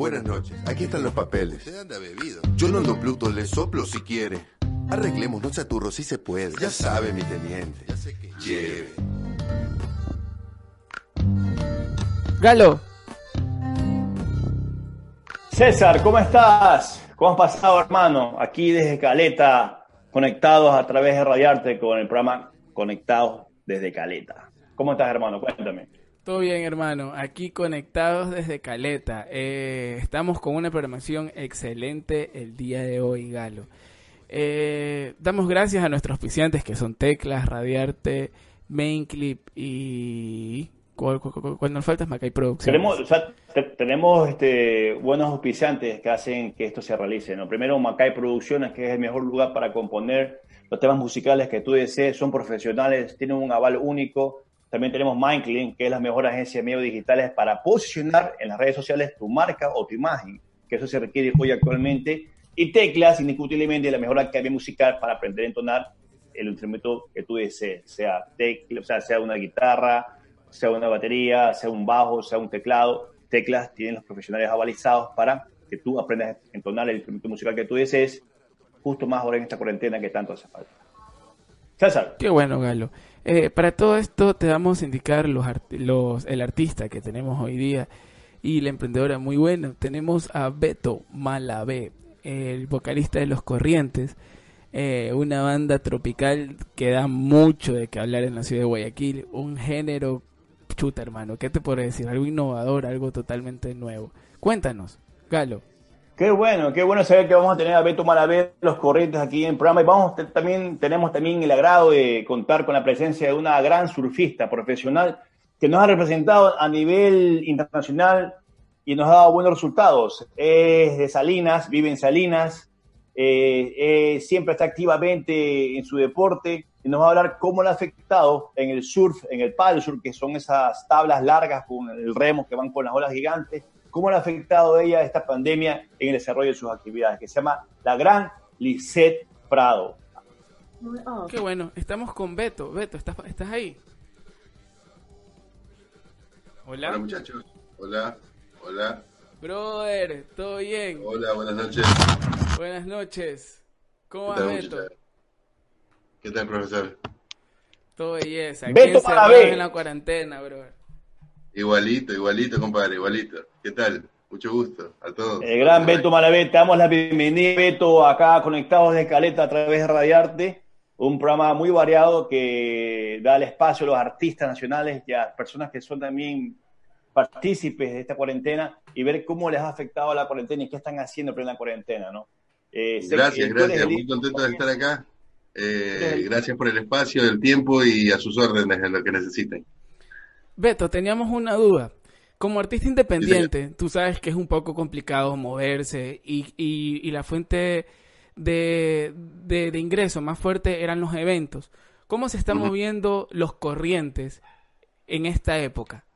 Buenas noches, aquí están los papeles. Se anda bebido. Yo no ando Pluto, le soplo si quiere. Arreglemos, no chaturro, si se puede. Ya sabe, mi teniente. Ya sé que Lleve. Galo, César, ¿cómo estás? ¿Cómo has pasado, hermano? Aquí desde Caleta, conectados a través de Radiarte con el programa Conectados desde Caleta. ¿Cómo estás, hermano? Cuéntame. Todo bien hermano, aquí conectados desde Caleta. Eh, estamos con una programación excelente el día de hoy, Galo. Eh, damos gracias a nuestros auspiciantes que son Teclas, Radiarte, y... ¿Cuál, cuál- cuál- cuál nos falta? Es Producciones. Tenemos, o sea, te- tenemos este, buenos auspiciantes que hacen que esto se realice. ¿no? Primero, Macay Producciones, que es el mejor lugar para componer los temas musicales que tú desees. Son profesionales, tienen un aval único. También tenemos Mindclean, que es la mejor agencia de medios digitales para posicionar en las redes sociales tu marca o tu imagen, que eso se requiere hoy actualmente. Y Teclas, indiscutiblemente, la mejor academia musical para aprender a entonar el instrumento que tú desees, sea tecla, o sea, sea una guitarra, sea una batería, sea un bajo, sea un teclado. Teclas tienen los profesionales avalizados para que tú aprendas a entonar el instrumento musical que tú desees, justo más ahora en esta cuarentena que tanto hace falta. César, Qué bueno, Galo. Eh, para todo esto te vamos a indicar los, los el artista que tenemos hoy día y la emprendedora muy buena. Tenemos a Beto Malabé, el vocalista de Los Corrientes, eh, una banda tropical que da mucho de qué hablar en la ciudad de Guayaquil, un género chuta, hermano. ¿Qué te puedo decir? Algo innovador, algo totalmente nuevo. Cuéntanos, Galo. Qué bueno, qué bueno saber que vamos a tener a Beto Malavé, los corrientes aquí en programa. Y vamos, también, tenemos también el agrado de contar con la presencia de una gran surfista profesional que nos ha representado a nivel internacional y nos ha dado buenos resultados. Es de Salinas, vive en Salinas, eh, eh, siempre está activamente en su deporte y nos va a hablar cómo le ha afectado en el surf, en el paddle surf, que son esas tablas largas con el remo que van con las olas gigantes, cómo le ha afectado a ella esta pandemia en el desarrollo de sus actividades, que se llama la gran Lisette Prado. Qué bueno, estamos con Beto. Beto, ¿estás, estás ahí? Hola muchachos. Hola. Hola. Brother, ¿todo bien? Hola, buenas noches. Buenas noches. ¿Cómo ¿Qué va Beto? ¿Qué tal, profesor? Todo belleza. Beto encerrado Malabé. en la cuarentena, brother. Igualito, igualito, compadre, igualito. ¿Qué tal? Mucho gusto a todos. El gran Beto Malavé, te damos la bienvenida, Beto, acá conectados de Caleta a través de Radiarte, un programa muy variado que da el espacio a los artistas nacionales y a personas que son también partícipes de esta cuarentena y ver cómo les ha afectado la cuarentena y qué están haciendo en plena cuarentena, ¿no? Eh, Gracias, gracias. Muy contento de estar acá. Eh, gracias por el espacio, el tiempo y a sus órdenes en lo que necesiten. Beto, teníamos una duda. Como artista independiente, tú sabes que es un poco complicado moverse y, y- y la fuente de, de- de ingreso más fuerte eran los eventos. ¿Cómo se están moviendo los corrientes en esta época?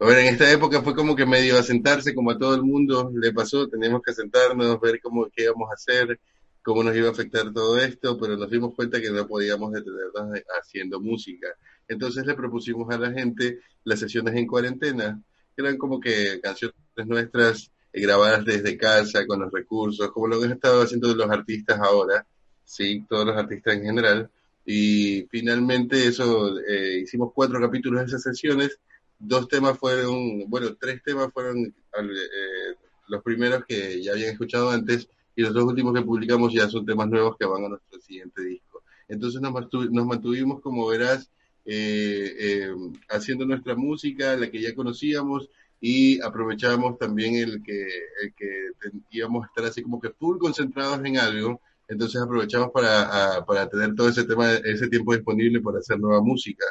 A ver, en esta época fue como que medio asentarse, como a todo el mundo le pasó, teníamos que sentarnos, ver cómo, qué íbamos a hacer, cómo nos iba a afectar todo esto, pero nos dimos cuenta que no podíamos detenernos de- haciendo música. Entonces le propusimos a la gente las sesiones en cuarentena, que eran como que canciones nuestras eh, grabadas desde casa, con los recursos, como lo que han estado haciendo los artistas ahora, sí, todos los artistas en general. Y finalmente eso, eh, hicimos cuatro capítulos de esas sesiones dos temas fueron, bueno, tres temas fueron eh, los primeros que ya habían escuchado antes y los dos últimos que publicamos ya son temas nuevos que van a nuestro siguiente disco. Entonces nos, nos mantuvimos, como verás, eh, eh, haciendo nuestra música, la que ya conocíamos, y aprovechábamos también el que, el que íbamos a estar así como que full concentrados en algo, entonces aprovechamos para, para tener todo ese tema, ese tiempo disponible para hacer nueva música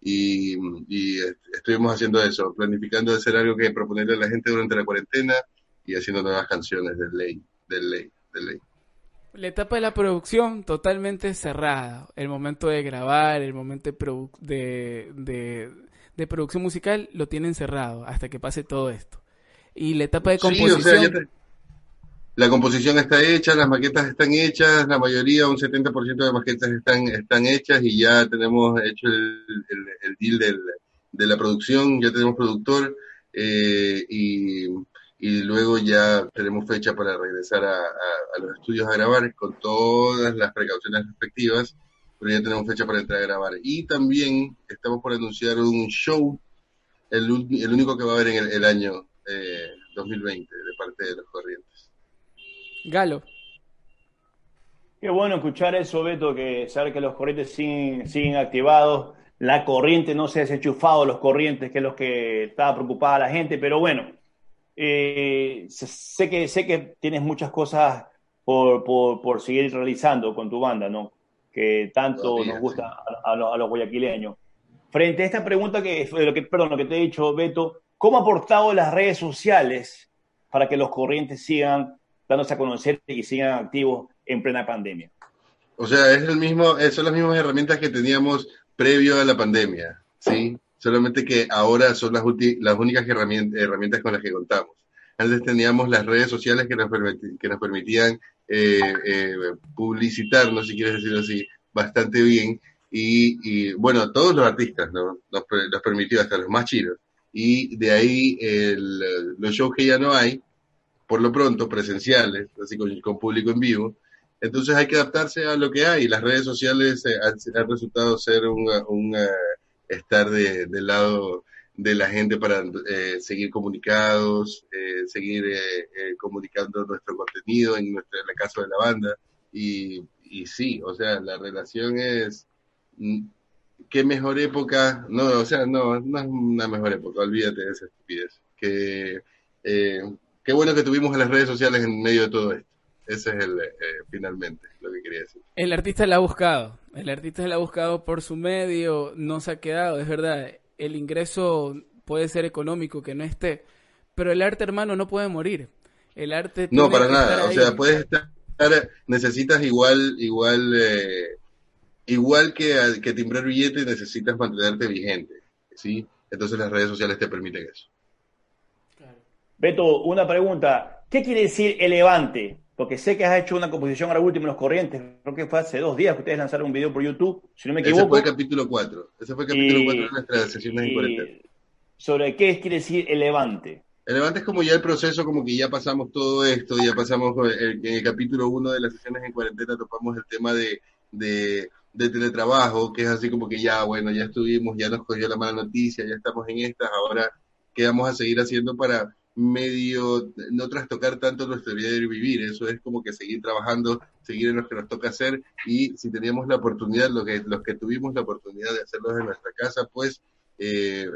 y, y estuvimos haciendo eso, planificando hacer algo que proponerle a la gente durante la cuarentena y haciendo nuevas canciones de ley, de ley, de ley. La etapa de la producción totalmente cerrada. El momento de grabar, el momento de, de, de, producción musical lo tienen cerrado hasta que pase todo esto. Y la etapa de composición... la composición está hecha, las maquetas están hechas, la mayoría, un 70% de maquetas están, están hechas y ya tenemos hecho el, el, deal del, de la producción, ya tenemos productor eh, y y luego ya tenemos fecha para regresar a, los estudios a grabar con todas las precauciones respectivas, pero ya tenemos fecha para entrar a grabar. Y también estamos por anunciar un show, el, el único que va a haber en el, año 2020 eh, de parte de los Corrientes. Galo. Qué bueno escuchar eso, Beto, que saber que los corrientes siguen, siguen activados, la corriente no se ha desenchufado, los corrientes, que es lo que estaba preocupada la gente, pero bueno, eh, sé, que, sé que tienes muchas cosas por, por, seguir realizando con tu banda, ¿no? Que tanto nos gusta a, los, guayaquileños. Frente a esta pregunta que, lo que, perdón, lo que te he dicho, Beto, ¿cómo ha aportado las redes sociales para que los corrientes sigan dándose a conocer y sigan activos en plena pandemia? O sea, es el mismo, son las mismas herramientas que teníamos previo a la pandemia, ¿sí? Solamente que ahora son las, las únicas herramientas, con las que contamos. Antes teníamos las redes sociales que nos, que nos permitían eh, eh, publicitarnos, si quieres decirlo así, bastante bien. Y, bueno, todos los artistas ¿no? nos, nos permitió, hasta los más chidos. Y de ahí los shows que ya no hay, por lo pronto, presenciales, así con, con público en vivo, entonces hay que adaptarse a lo que hay. Las redes sociales eh, han, resultado ser un, un, estar de, del lado de la gente para eh, seguir comunicados, eh, seguir eh, comunicando nuestro contenido, en, nuestra, en el caso de la banda. Y, y sí, o sea, la relación es, mm, qué mejor época, no, o sea, no, no es una mejor época, olvídate de esa estupidez. Que, qué bueno que tuvimos las redes sociales en medio de todo esto. Ese es el, finalmente lo que quería decir. El artista la ha buscado, el artista la ha buscado por su medio, no se ha quedado, es verdad, el ingreso puede ser económico, que no esté, pero el arte, hermano, no puede morir. El arte... No, para nada, o sea, puedes estar, necesitas igual, igual, eh, igual que, que timbrar billetes, necesitas mantenerte vigente, ¿sí? Entonces las redes sociales te permiten eso. Beto, una pregunta. ¿Qué quiere decir elevante? Porque sé que has hecho una composición ahora último en Los Corrientes, creo que fue hace dos días que ustedes lanzaron un video por YouTube, si no me equivoco. Ese fue el capítulo 4, ese fue el capítulo 4 de nuestras sesiones en cuarentena. ¿Sobre qué quiere decir el levante? El levante es como ya el proceso, como que ya pasamos todo esto, ya pasamos, en el capítulo 1 de las sesiones en cuarentena topamos el tema de, de, de teletrabajo, que es así como que ya, bueno, ya estuvimos, ya nos cogió la mala noticia, ya estamos en estas, ahora qué vamos a seguir haciendo para medio no trastocar tanto nuestro de vivir, eso es como que seguir trabajando, seguir en lo que nos toca hacer y si teníamos la oportunidad, lo que, los que tuvimos la oportunidad de hacerlo en nuestra casa, pues eh,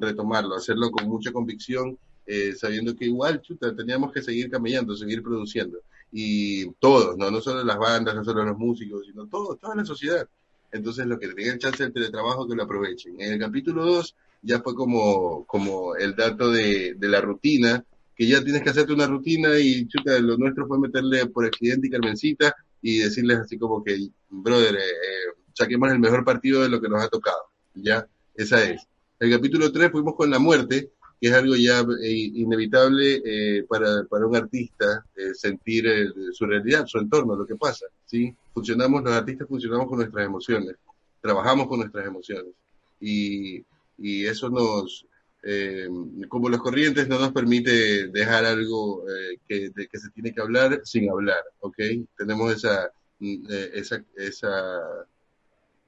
retomarlo, hacerlo con mucha convicción, eh, sabiendo que igual, chuta, teníamos que seguir camellando, seguir produciendo y todos, no, no solo las bandas, no solo los músicos, sino todos, toda la sociedad. Entonces, los que tengan chance del teletrabajo, que lo aprovechen. En el capítulo 2 ya fue como, como el dato de, de la rutina, que ya tienes que hacerte una rutina y chuta, lo nuestro fue meterle por accidente y Carmencita y decirles así como que, brother, eh, eh, saquemos el mejor partido de lo que nos ha tocado. Ya, esa es. El capítulo 3 fuimos con la muerte, que es algo ya eh, inevitable eh, para, para un artista sentir su realidad, su entorno, lo que pasa. ¿sí? Funcionamos, los artistas funcionamos con nuestras emociones, trabajamos con nuestras emociones. Y y eso nos, eh, como los corrientes, no nos permite dejar algo eh, que, de, que se tiene que hablar sin hablar, ¿ok? Tenemos esa, mm, eh, esa, esa,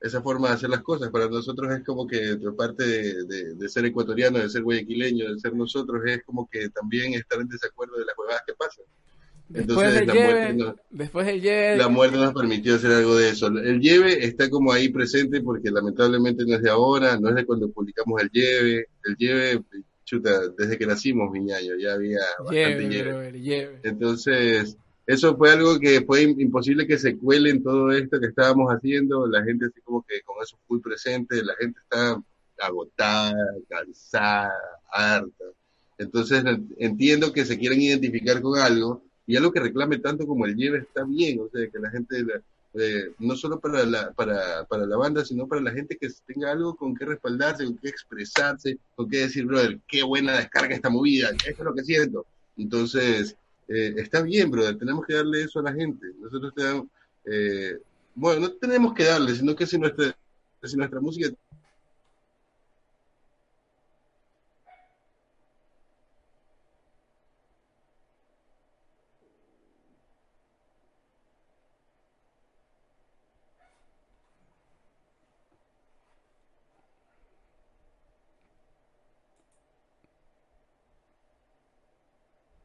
esa forma de hacer las cosas. Para nosotros es como que, parte de, de, ser ecuatoriano, de ser guayaquileño, de ser nosotros, es como que también estar en desacuerdo de las huevadas que pasan. Después el lleve, la muerte nos permitió hacer algo de eso. El lleve está como ahí presente porque lamentablemente no es de ahora, no es de cuando publicamos el lleve. El lleve, chuta, desde que nacimos, Viñayo, ya había bastante lleve. lleve. Entonces, eso fue algo que fue imposible que se cuele en todo esto que estábamos haciendo, la gente así como que con eso muy presente, la gente está agotada, cansada, harta. Entonces entiendo que se quieren identificar con algo y algo que reclame tanto como el lleve está bien, o sea, que la gente, eh, no solo para la, para, para la banda, sino para la gente que tenga algo con qué respaldarse, con qué expresarse, con qué decir, brother, qué buena descarga esta movida, eso es lo que siento. Entonces, eh, está bien, brother, tenemos que darle eso a la gente. Nosotros tenemos, eh, bueno, no tenemos que darle, sino que si nuestra, si nuestra música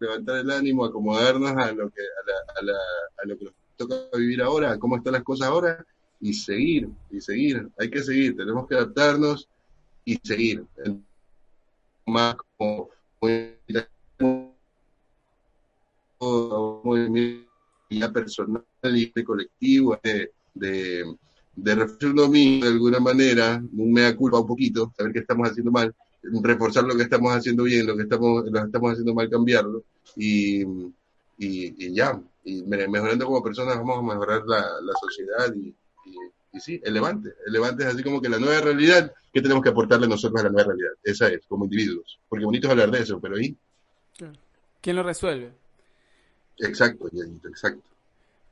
levantar el ánimo, acomodarnos a lo que, a, la, a, lo que nos toca vivir ahora, a cómo están las cosas ahora, y seguir, y seguir. Hay que seguir, tenemos que adaptarnos y seguir. Más como ya personal y colectivo, de, de, de de alguna manera, un mea culpa un poquito, saber que estamos haciendo mal, reforzar lo que estamos haciendo bien, lo que estamos, lo que estamos haciendo mal, cambiarlo y, y, ya, y mejorando como personas vamos a mejorar la, la sociedad y, y, sí, el levante, el levante es así como que la nueva realidad que tenemos que aportarle nosotros a la nueva realidad, esa es, como individuos, porque bonito es hablar de eso, pero ahí... ¿Quién lo resuelve? Exacto, exacto.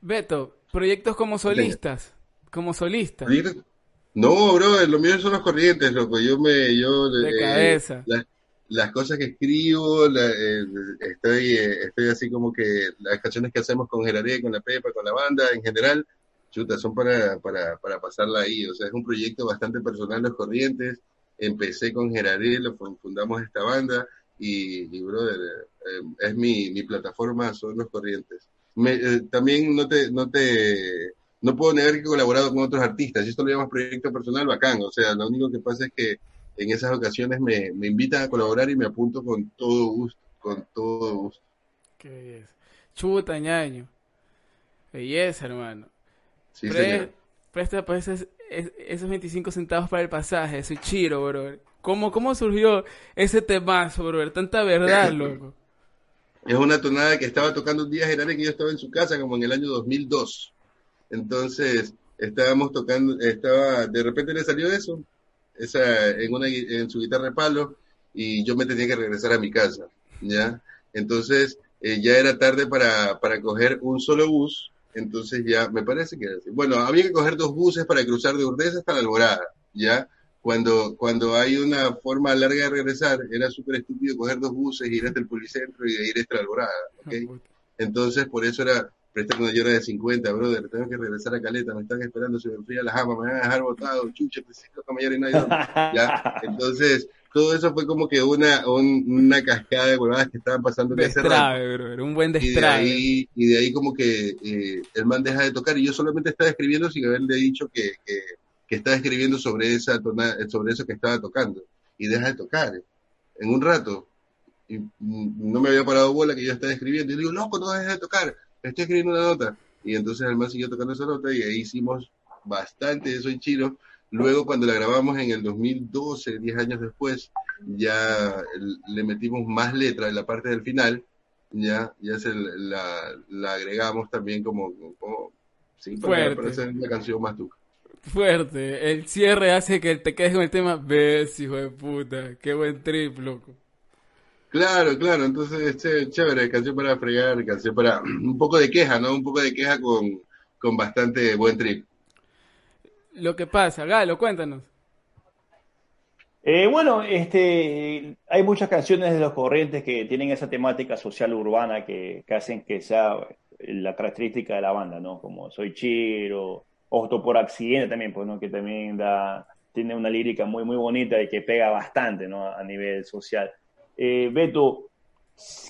Beto, proyectos como solistas, como solistas. No, bro, lo mío son los corrientes, loco. Yo me, yo de eh, cabeza. las cosas que escribo, eh, estoy, eh, estoy así como que las canciones que hacemos con Gerardo, con la Pepa, con la banda en general, chuta, son para, para, para pasarla ahí. O sea, es un proyecto bastante personal, los corrientes. Empecé con Gerardo, fundamos esta banda y, y brother, es mi, mi plataforma, son los corrientes. también no te, no te no puedo negar que he colaborado con otros artistas. Si esto lo llamas proyecto personal, bacán. O sea, lo único que pasa es que en esas ocasiones me, me invitan a colaborar y me apunto con todo gusto, con todo gusto. Qué belleza. Chuta, ñaño. Belleza, hermano. Sí, señor. Presta pues esos, esos 25 centavos para el pasaje, soy chiro, bro. ¿Cómo, ¿Cómo surgió ese temazo, bro? Tanta verdad, loco. Es una tonada que estaba tocando un día general que yo estaba en su casa como en el año 2002. Entonces, estábamos tocando, estaba, de repente le salió eso, esa, en una, en su guitarra de palo, y yo me tenía que regresar a mi casa, ¿ya? Entonces, eh, ya era tarde para, para coger un solo bus, entonces ya, me parece que, bueno, había que coger dos buses para cruzar de Urdesa hasta la Alborada, ¿ya? Cuando, cuando hay una forma larga de regresar, era súper estúpido coger dos buses, ir hasta el policentro y ir hasta la Alborada, ¿ok? Entonces, por eso era, prestar una llora de 50, brother, tengo que regresar a Caleta, me están esperando, se me enfría la jama, me van a dejar botado, chucha, necesito mayor y nadie. ¿Ya? Entonces, todo eso fue como que una, una cascada de huevadas que estaban pasando en ese rato. un buen destrave. Y de ahí, y de ahí como que eh, el man deja de tocar y yo solamente estaba escribiendo sin haberle dicho que, que, que estaba escribiendo sobre, esa sobre eso que estaba tocando. Y deja de tocar. En un rato, y no me había parado bola que yo estaba escribiendo. Y digo, loco, no dejes de tocar estoy escribiendo una nota. Y entonces el man siguió tocando esa nota y ahí hicimos bastante de Soy Chiro. Luego cuando la grabamos en el 2012, 10 años después, ya le metimos más letra en la parte del final, ya, ya se la, la agregamos también como, como sí, para, para, hacer una canción más tuca. Fuerte, el cierre hace que te quedes con el tema, ves hijo de puta, qué buen trip, loco. Claro, claro, entonces chévere, canción para fregar, canción para un poco de queja, ¿no? Un poco de queja con, con bastante buen trip. Lo que pasa, Galo, cuéntanos. Eh, bueno, este, hay muchas canciones de los corrientes que tienen esa temática social urbana que, que hacen que sea la característica de la banda, ¿no? Como Soy Chiro, Ojo por Accidente también, pues, ¿no? Que también da, tiene una lírica muy, muy bonita y que pega bastante, ¿no? A nivel social. Eh, Beto,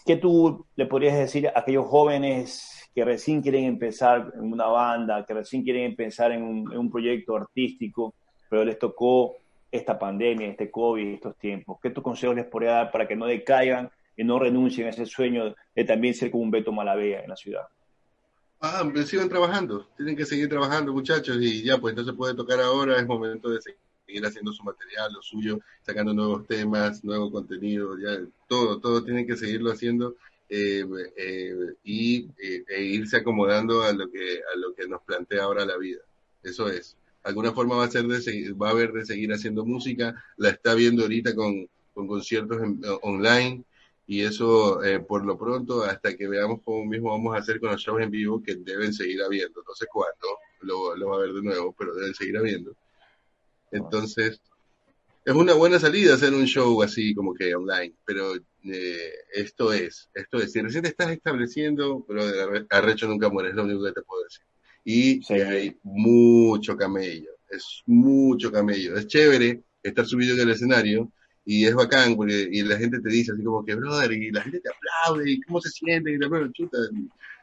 ¿qué tú le podrías decir a aquellos jóvenes que recién quieren empezar en una banda, que recién quieren empezar en un, proyecto artístico, pero les tocó esta pandemia, este COVID, estos tiempos? ¿Qué tus consejos les podría dar para que no decaigan y no renuncien a ese sueño de también ser como un Beto Malavea en la ciudad? Ah, sigan trabajando, tienen que seguir trabajando muchachos y ya pues se puede tocar ahora, es momento de seguir haciendo su material, lo suyo, sacando nuevos temas, nuevo contenido, ya todo, todo tienen que seguirlo haciendo eh, eh, y eh, e irse acomodando a lo que a lo que nos plantea ahora la vida. Eso es. Alguna forma va a ser de seguir, va a haber de seguir haciendo música, la está viendo ahorita con, con conciertos online y eso por lo pronto hasta que veamos cómo mismo vamos a hacer con los shows en vivo que deben seguir habiendo. No sé cuándo lo, lo va a ver de nuevo, pero deben seguir habiendo. Entonces, es una buena salida hacer un show así como que online, pero eh, esto es, esto es, si recién te estás estableciendo, pero arrecho nunca muere, es lo único que te puedo decir. Y hay mucho camello, es mucho camello, es chévere estar subido en el escenario y es bacán porque y la gente te dice así como que brother y la gente te aplaude y cómo se siente y te chuta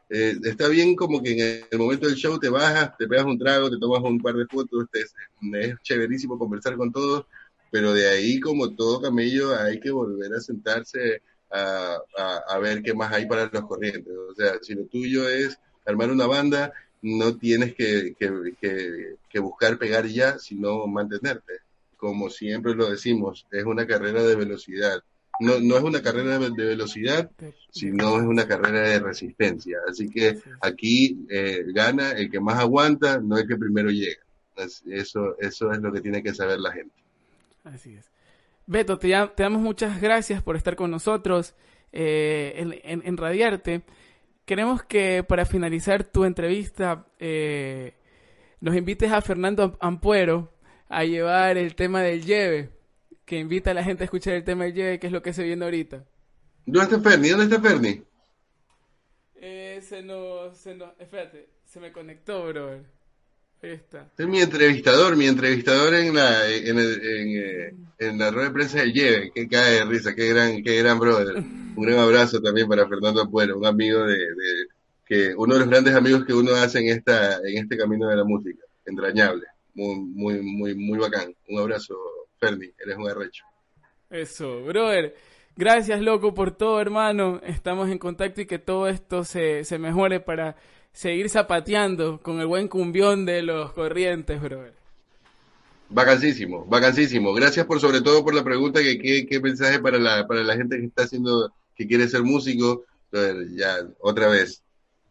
eh, está bien como que en el momento del show te bajas te pegas un trago te tomas un par de fotos es, es chéverísimo conversar con todos pero de ahí, como todo camello, hay que volver a sentarse a, a, ver qué más hay para los corrientes. O sea, si lo tuyo es armar una banda, no tienes que, que, que, buscar pegar ya, sino mantenerte. Como siempre lo decimos, es una carrera de velocidad. No, no es una carrera de velocidad, sino es una carrera de resistencia. Así que aquí eh, gana el que más aguanta, no el que primero llega. Eso, eso es lo que tiene que saber la gente. Así es. Beto, te, damos muchas gracias por estar con nosotros eh, en, Radiarte. Queremos que para finalizar tu entrevista eh, nos invites a Fernando Ampuero a llevar el tema del lleve, que invita a la gente a escuchar el tema del lleve, que es lo que se viene ahorita. ¿Dónde está Ferni? ¿Dónde está Ferni? Eh, se nos, se nos, espérate, se me conectó, bro. Es mi entrevistador, mi entrevistador en la, en, eh, en, la rueda de prensa del Lleve, que cae de risa, qué gran, qué gran brother. Un gran abrazo también para Fernando Apuero, un amigo de, que, uno de los grandes amigos que uno hace en esta, en este camino de la música, entrañable, muy, muy, muy, muy bacán. Un abrazo, Eres un arrecho. Eso, brother. Gracias, loco, por todo, hermano. Estamos en contacto y que todo esto se, se mejore para seguir zapateando con el buen cumbión de los corrientes, brother. Vacancísimo, vacancísimo. Gracias por sobre todo por la pregunta que qué, mensaje para la, para la gente que está haciendo, que quiere ser músico. ya, otra vez,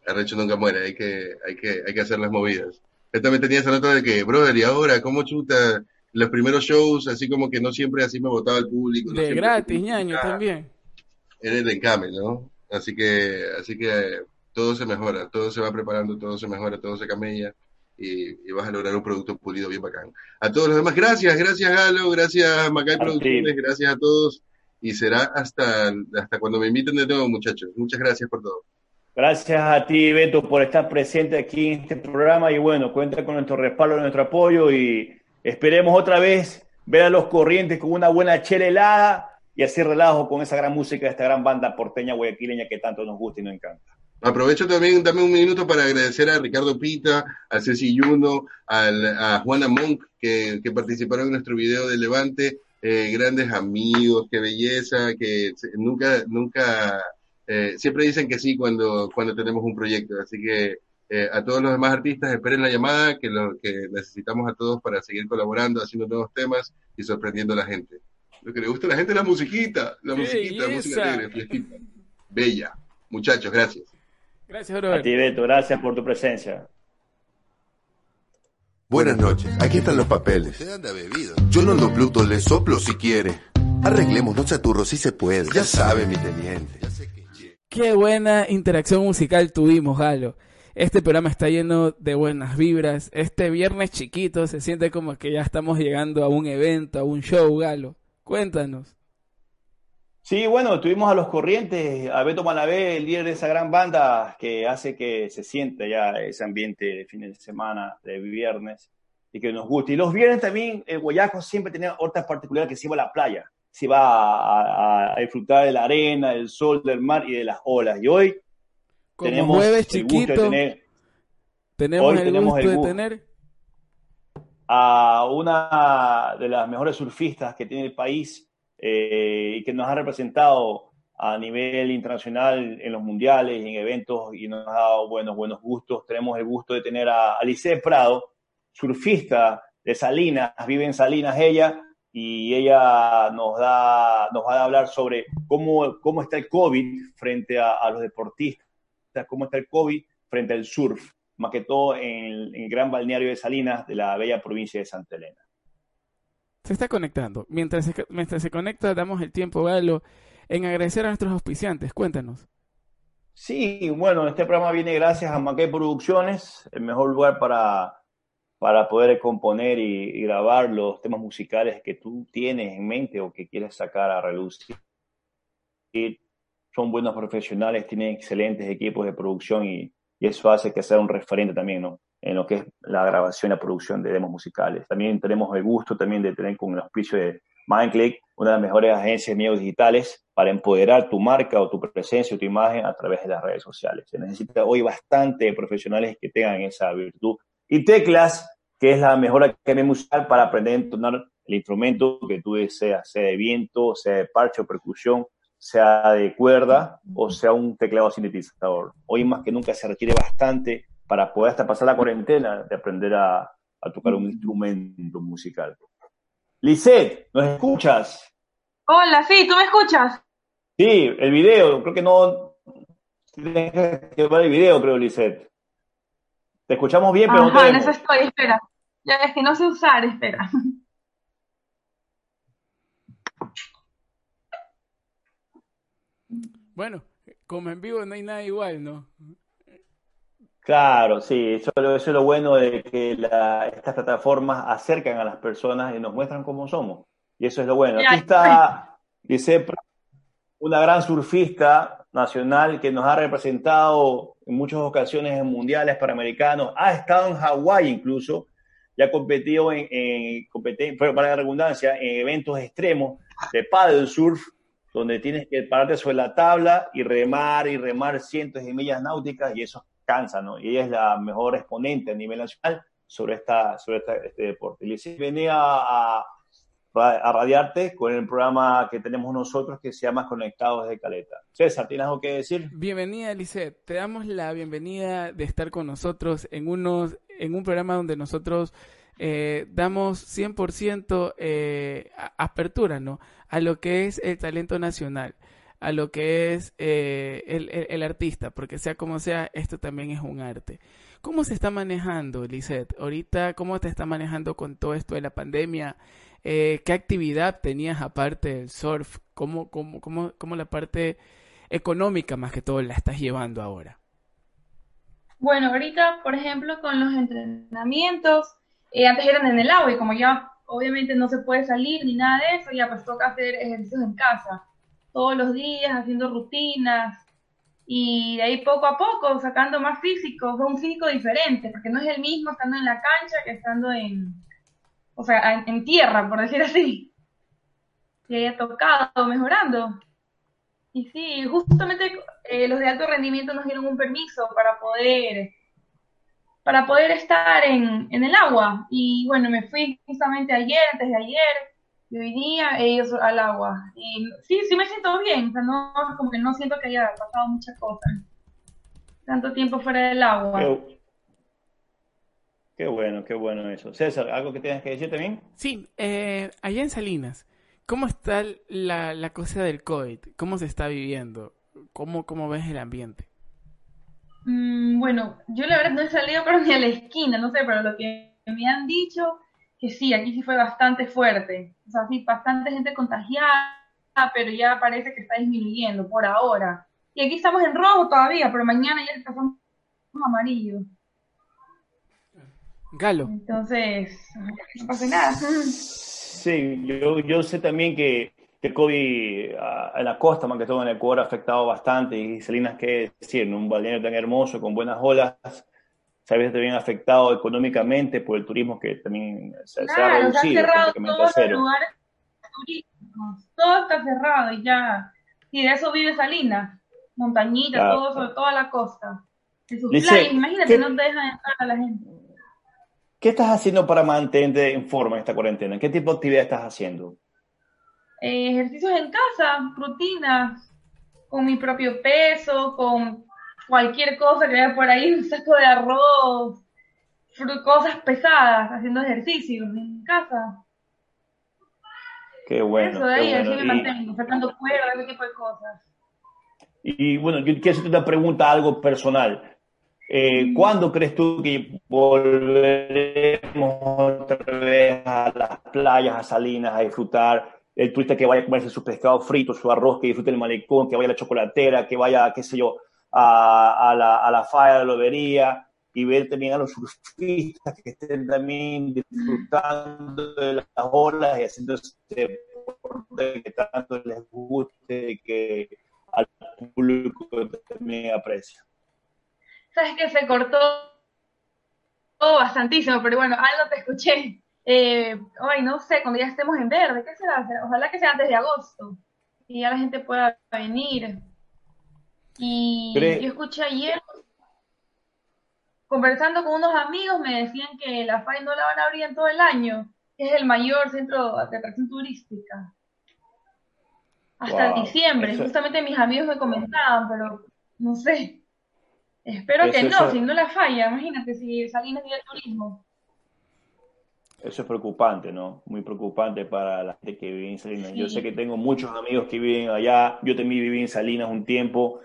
Arrecho nunca muere, hay que, hay que, hay que hacer las movidas. Yo también tenía esa nota de que, brother, y ahora, ¿cómo chuta? Los primeros shows, así como que no siempre así me votaba el público. De gratis, ñaño, también. Era el encame, ¿no? Así que, así que todo se mejora, todo se va preparando, todo se mejora, todo se camella y, vas a lograr un producto pulido bien bacán. A todos los demás, gracias, gracias Galo, gracias Macay Producciones, gracias a todos y será hasta, hasta cuando me inviten de nuevo muchachos. Muchas gracias por todo. Gracias a ti, Beto, por estar presente aquí en este programa y bueno, cuenta con nuestro respaldo, nuestro apoyo y esperemos otra vez ver a los corrientes con una buena chela helada y hacer relajo con esa gran música de esta gran banda porteña guayaquileña que tanto nos gusta y nos encanta. Aprovecho también, dame un minuto para agradecer a Ricardo Pita, a Ceci Yuno, a Juana Monk, que, participaron en nuestro video de Levante, eh, grandes amigos, qué belleza, que nunca, nunca, eh, siempre dicen que sí cuando, cuando tenemos un proyecto, así que eh, a todos los demás artistas esperen la llamada, que lo que necesitamos a todos para seguir colaborando, haciendo nuevos temas y sorprendiendo a la gente. Lo que le gusta a la gente es la musiquita, la musiquita, música alegre, Bella. Muchachos, gracias. Gracias, A ti, Beto, gracias por tu presencia. Buenas noches, aquí están los papeles. Yo no ando Pluto, le soplo si quiere. Arreglemos, no chaturro si se puede. Ya sabe, mi teniente. Qué buena interacción musical tuvimos, Galo. Este programa está lleno de buenas vibras. Este viernes chiquito se siente como que ya estamos llegando a un evento, a un show, Galo. Cuéntanos. Sí, bueno, tuvimos a los corrientes, a Beto Malabé, el líder de esa gran banda que hace que se sienta ya ese ambiente de fin de semana, de viernes, y que nos guste. Y los viernes también, el Guayaco siempre tenía otras particulares que se iba a la playa, se iba a, disfrutar de la arena, del sol, del mar y de las olas. Y hoy tenemos el chiquito, gusto de tener, tenemos el gusto de tener a una de las mejores surfistas que tiene el país, eh, y que nos ha representado a nivel internacional en los mundiales y en eventos y nos ha dado buenos, buenos gustos. Tenemos el gusto de tener a Alice Prado, surfista de Salinas, vive en Salinas ella, y ella nos, da, nos va a hablar sobre cómo, cómo está el COVID frente a, los deportistas, cómo está el COVID frente al surf, más que todo en el, gran balneario de Salinas de la bella provincia de Santa Elena. Se está conectando. Mientras se, mientras se conecta, damos el tiempo, Galo, en agradecer a nuestros auspiciantes. Cuéntanos. Sí, bueno, este programa viene gracias a Maquet Producciones, el mejor lugar para, para poder componer y, grabar los temas musicales que tú tienes en mente o que quieres sacar a relucir. Son buenos profesionales, tienen excelentes equipos de producción y, y eso hace que sea un referente también. En lo que es la grabación y la producción de demos musicales. También tenemos el gusto también de tener con el auspicio de MindClick, una de las mejores agencias de medios digitales para empoderar tu marca o tu presencia o tu imagen a través de las redes sociales. Se necesita hoy bastante profesionales que tengan esa virtud. Y Teclas, que es la mejor academia musical para aprender a entonar el instrumento que tú deseas, sea de viento, sea de parche o percusión, sea de cuerda o sea un teclado sintetizador. Hoy más que nunca se requiere bastante para poder hasta pasar la cuarentena de aprender a, a tocar un instrumento musical. Lisette, ¿nos escuchas? Hola, sí, ¿tú me escuchas? Sí, el video, creo que no. Tienes que ver el video, creo, Lisette. Te escuchamos bien, pero no te. en eso estoy, espera. Ya es que no sé usar, espera. Bueno, como en vivo no hay nada igual, ¿no? Claro, sí, eso, es lo bueno de que estas plataformas acercan a las personas y nos muestran cómo somos. Y eso es lo bueno. Aquí está dice una gran surfista nacional que nos ha representado en muchas ocasiones en mundiales panamericanos, ha estado en Hawái incluso, y ha competido en, en para la redundancia, en eventos extremos de paddle surf, donde tienes que pararte sobre la tabla y remar y remar cientos de millas náuticas y eso cansa, ¿no? Y ella es la mejor exponente a nivel nacional sobre, esta, sobre este deporte. Y venía a, a, radiarte con el programa que tenemos nosotros que se llama Conectados de Caleta. César, ¿tienes algo que decir? Bienvenida, Lisette. Te damos la bienvenida de estar con nosotros en, unos, en un programa donde nosotros eh, damos 100% eh, apertura ¿no? A lo que es el talento nacional a lo que es eh, el, artista, porque sea como sea, esto también es un arte. ¿Cómo se está manejando, Lisette? Ahorita, ¿cómo te está manejando con todo esto de la pandemia? Eh, ¿Qué actividad tenías aparte del surf? ¿Cómo, cómo, cómo, cómo la parte económica más que todo la estás llevando ahora? Bueno, ahorita, por ejemplo, con los entrenamientos, eh, antes eran en el agua y como ya obviamente no se puede salir ni nada de eso, ya pues toca hacer ejercicios en casa todos los días haciendo rutinas y de ahí poco a poco sacando más físico, un físico diferente, porque no es el mismo estando en la cancha que estando en, o sea, en, tierra, por decir así. Y haya tocado, mejorando. Y sí, justamente eh, los de alto rendimiento nos dieron un permiso para poder para poder estar en, en el agua. Y bueno, me fui justamente ayer, antes de ayer, y hoy día ellos al agua. Y sí, sí me siento bien, o sea, no, como que no siento que haya pasado muchas cosas. Tanto tiempo fuera del agua. Qué, bueno, qué bueno eso. César, ¿algo que tengas que decir también? Sí, eh, allá en Salinas, ¿cómo está la, la cosa del COVID? ¿Cómo se está viviendo? ¿Cómo, cómo ves el ambiente? Mm, bueno, yo la verdad no he salido pero ni a la esquina, no sé, pero lo que me han dicho que sí, aquí sí fue bastante fuerte. O sea, sí, bastante gente contagiada, pero ya parece que está disminuyendo por ahora. Y aquí estamos en rojo todavía, pero mañana ya estamos amarillo. Galo. Entonces, no pasa nada. Sí, yo, yo sé también que el COVID en la costa, más que todo en Ecuador, ha afectado bastante. Y Salinas, qué decir, en un balneario tan hermoso, con buenas olas, se había también afectado económicamente por el turismo que también se, ha reducido se cerrado todos Los lugares turísticos, todo está cerrado y ya, y de eso vive Salinas, montañita, todo sobre toda la costa. En sus playas, imagínate, no te dejan entrar a la gente. ¿Qué estás haciendo para mantenerte en forma en esta cuarentena? ¿Qué tipo de actividad estás haciendo? Eh, ejercicios en casa, rutinas, con mi propio peso, con cualquier cosa que haya por ahí, un saco de arroz, cosas pesadas, haciendo ejercicio en casa. Qué bueno. Eso de ahí, así me mantengo, sacando cuerda, ese tipo de cosas. Y bueno, yo quiero hacerte una pregunta, algo personal. Eh, ¿Cuándo crees tú que volveremos otra vez a las playas, a Salinas, a disfrutar? El turista que vaya a comerse su pescado frito, su arroz, que disfrute el malecón, que vaya a la chocolatera, que vaya, qué sé yo, a, a la, a la falla de la lobería y ver también a los surfistas que estén también disfrutando de las olas y haciendo este deporte que tanto les guste y que al público también aprecia sabes que se cortó todo bastantísimo, pero bueno, algo te escuché. Eh, ay, no sé, cuando ya estemos en verde, ¿qué será? Ojalá que sea antes de agosto y ya la gente pueda venir. Y yo escuché ayer, conversando con unos amigos, me decían que la FAI no la van a abrir en todo el año, que es el mayor centro de atracción turística. Hasta diciembre, justamente mis amigos me comentaban, pero no sé. Espero que no, si no la falla, imagínate si Salinas vive el turismo. Eso es preocupante, ¿no? Muy preocupante para la gente que vive en Salinas. Yo sé que tengo muchos amigos que viven allá. Yo también viví en Salinas un tiempo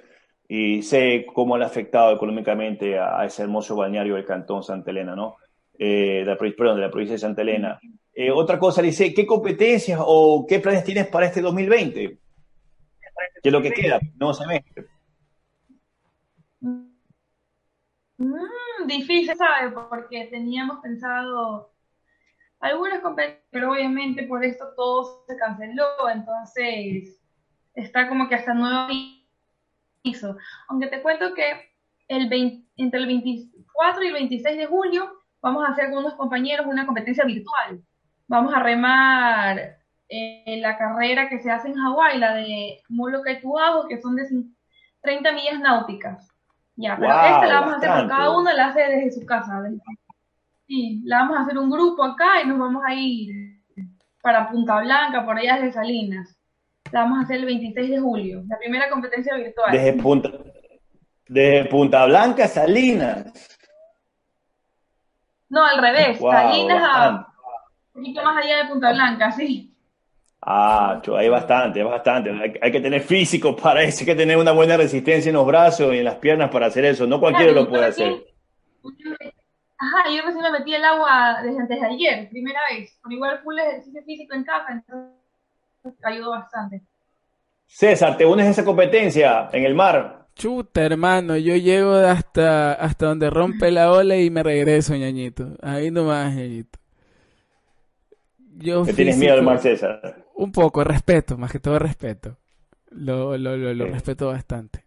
y sé cómo le ha afectado económicamente a, ese hermoso balneario del Cantón Santa Elena, ¿no? Eh, de la, perdón, de la provincia de Santa Elena. Eh, otra cosa, dice, ¿qué competencias o qué planes tienes para este 2020? ¿Qué es lo que queda? No semestre. Mm, difícil, ¿sabes? Porque teníamos pensado algunas competencias, pero obviamente por esto todo se canceló, entonces está como que hasta nuevo aviso. Aunque te cuento que el entre el 24 y el 26 de julio vamos a hacer con unos compañeros una competencia virtual. Vamos a remar eh, la carrera que se hace en Hawái, la de Molokai Tuajo, que son de 30 millas náuticas. Ya, pero esta la vamos a hacer por cada uno, la hace desde su casa. Sí, la vamos a hacer un grupo acá y nos vamos a ir para Punta Blanca, por allá desde Salinas. La vamos a hacer el 26 de julio, la primera competencia virtual. Desde Punta, desde Punta Blanca, Salinas. No, al revés, Salinas a un poquito más allá de Punta Blanca, sí. Ah, hay bastante, bastante. Hay, que tener físico para eso, hay que tener una buena resistencia en los brazos y en las piernas para hacer eso. No cualquiera lo puede hacer. Ajá, yo recién me metí el agua desde antes de ayer, primera vez. Por igual full ejercicio físico en casa, entonces ayudó bastante. César, ¿te unes a esa competencia en el mar? Chuta, hermano, yo llego hasta, hasta donde rompe la ola y me regreso, ñañito. Ahí nomás, ñañito. Yo tienes miedo al mar, César? Un poco, respeto, más que todo respeto. Lo, lo, lo, respeto bastante.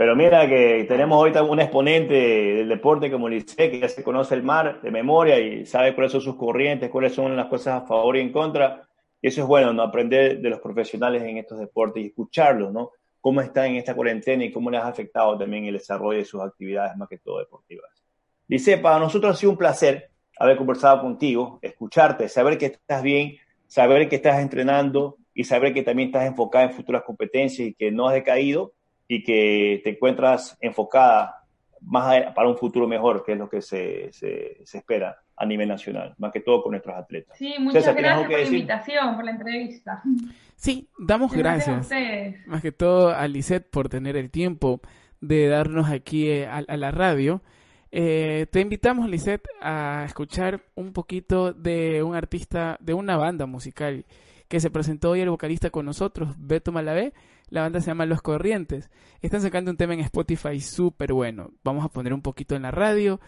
Pero mira que tenemos ahorita un exponente del deporte como Licey, que ya se conoce el mar de memoria y sabe cuáles son sus corrientes, cuáles son las cosas a favor y en contra. Y eso es bueno, ¿no? Aprender de los profesionales en estos deportes y escucharlos, ¿no? Cómo están en esta cuarentena y cómo les ha afectado también el desarrollo de sus actividades, más que todo deportivas. Licey, para nosotros ha sido un placer haber conversado contigo, escucharte, saber que estás bien saber que estás entrenando y saber que también estás enfocada en futuras competencias y que no has decaído y que te encuentras enfocada más para un futuro mejor, que es lo que se, se, espera a nivel nacional, más que todo con nuestros atletas. Sí, muchas gracias por la invitación, por la entrevista. Sí, damos gracias. Más que todo a Lisette por tener el tiempo de darnos aquí eh, a, a la radio eh, te invitamos, Lisette, a escuchar un poquito de un artista, de una banda musical que se presentó hoy el vocalista con nosotros, Beto Malavé. La banda se llama Los Corrientes. Están sacando un tema en Spotify súper bueno. Vamos a poner un poquito en la radio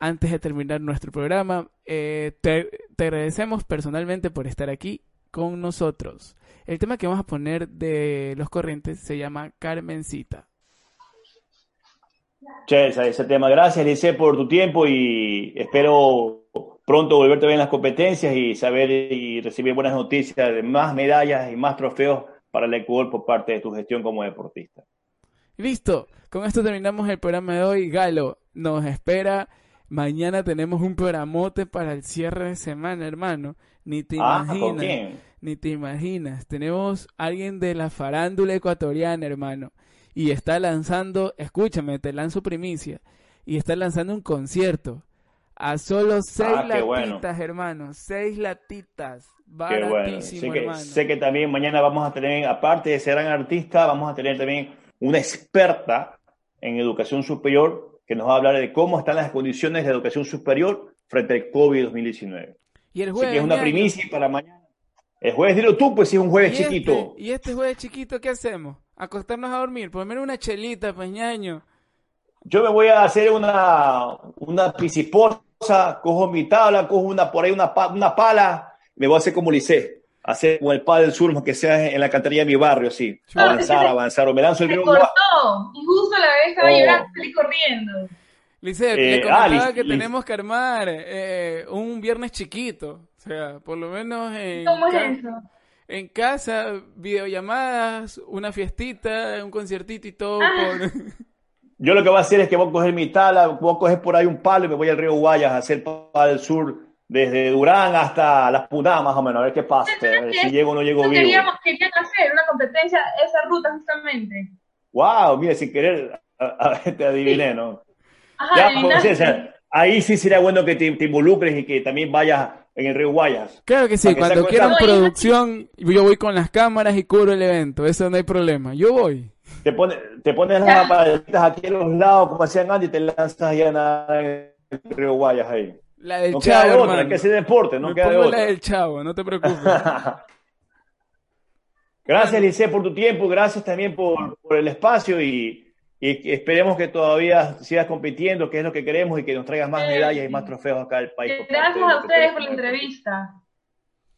antes de terminar nuestro programa. Eh, te, agradecemos personalmente por estar aquí con nosotros. El tema que vamos a poner de Los Corrientes se llama Carmencita. Che, ese tema. Gracias, Lice, por tu tiempo y espero pronto volverte a ver en las competencias y saber y recibir buenas noticias de más medallas y más trofeos para el Ecuador por parte de tu gestión como deportista. Listo, con esto terminamos el programa de hoy. Galo, nos espera. Mañana tenemos un programote para el cierre de semana, hermano. Ni te ah, imaginas. Ni te imaginas. Tenemos alguien de la farándula ecuatoriana, hermano. Y está lanzando, escúchame, te lanzo primicia. Y está lanzando un concierto. A solo seis Ah, latitas, bueno. hermano. Seis latitas. Qué bueno. Baratísimo, Sé que, hermano. sé que también mañana vamos a tener, aparte de ese gran artista, vamos a tener también una experta en educación superior que nos va a hablar de cómo están las condiciones de educación superior frente al COVID-2019. Y el Así jueves. que es una primicia para mañana. El jueves, dilo tú, pues si es un jueves ¿y este- chiquito. ¿Y este jueves chiquito qué hacemos? Acostarnos a dormir. Menos una chelita, pues ñaño. Yo me voy a hacer una, una pisiposa, cojo mi tabla, cojo una, por ahí una, una pala, me voy a hacer como Licé, hacer como el padre del sur, que sea en la cantería de mi barrio, así. Avanzar, avanzar, o me lanzo el río. cortó y justo la bebé estaba Oh. llorando y corriendo. Lice, Eh, le comentaba ah, que tenemos que armar eh, un viernes chiquito. O sea, por lo menos en, ¿Cómo es ca- eso? en casa, videollamadas, una fiestita, un conciertito y todo. Ah. por- Yo lo que voy a hacer es que voy a coger mi tabla, voy a coger por ahí un palo y me voy al río Guayas a hacer para el sur, desde Durán hasta Las Punadas, más o menos, a ver qué pasa, a ver si llego o no llego vivo. queríamos, querían hacer una competencia, esa ruta justamente. Wow, mira, sin querer, a, a- te adiviné, ¿no? Ajá, Ya, adivinaste. José, o sea, ahí sí sería bueno que te, te involucres y que también vayas en el río Guayas. Claro que sí, que cuando acuerde- quieran producción, yo voy con las cámaras y cubro el evento. Eso no hay problema. Yo voy. Te, pone, te pones las paletas aquí a los lados, como hacían antes, y te lanzas allá en el río Guayas ahí. La del No queda de chavo, otra, hay que hacer deporte, no Me queda de otra. la del chavo, no te preocupes. Gracias, Lice, por tu tiempo, gracias también por, por el espacio y, esperemos que todavía sigas compitiendo, que es lo que queremos y que nos traigas más medallas y más trofeos acá al país. Gracias a ustedes por la entrevista.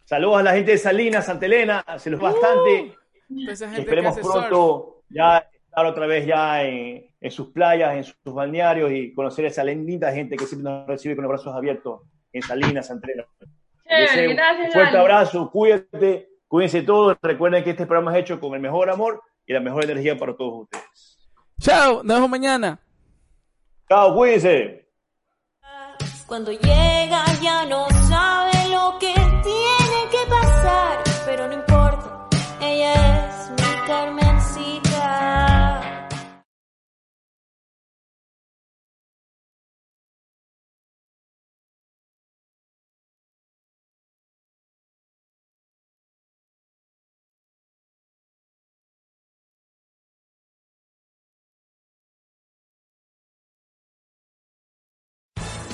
Saludos a la gente de Salinas, Santa Elena, se los bastante. Gente que esperemos surf. Ya estar otra vez ya en, en sus playas, en sus, balnearios y conocer a esa linda gente que siempre nos recibe con los brazos abiertos en Salinas, deseo Chévere, un gracias. fuerte Dani. abrazo, cuídate, cuídense todos. Recuerden que este programa es hecho con el mejor amor y la mejor energía para todos ustedes. Chao, nos vemos mañana. Chao, cuídense. Cuando llega ya no sabe lo que tiene que pasar, pero no importa, ella es mi Carmencita.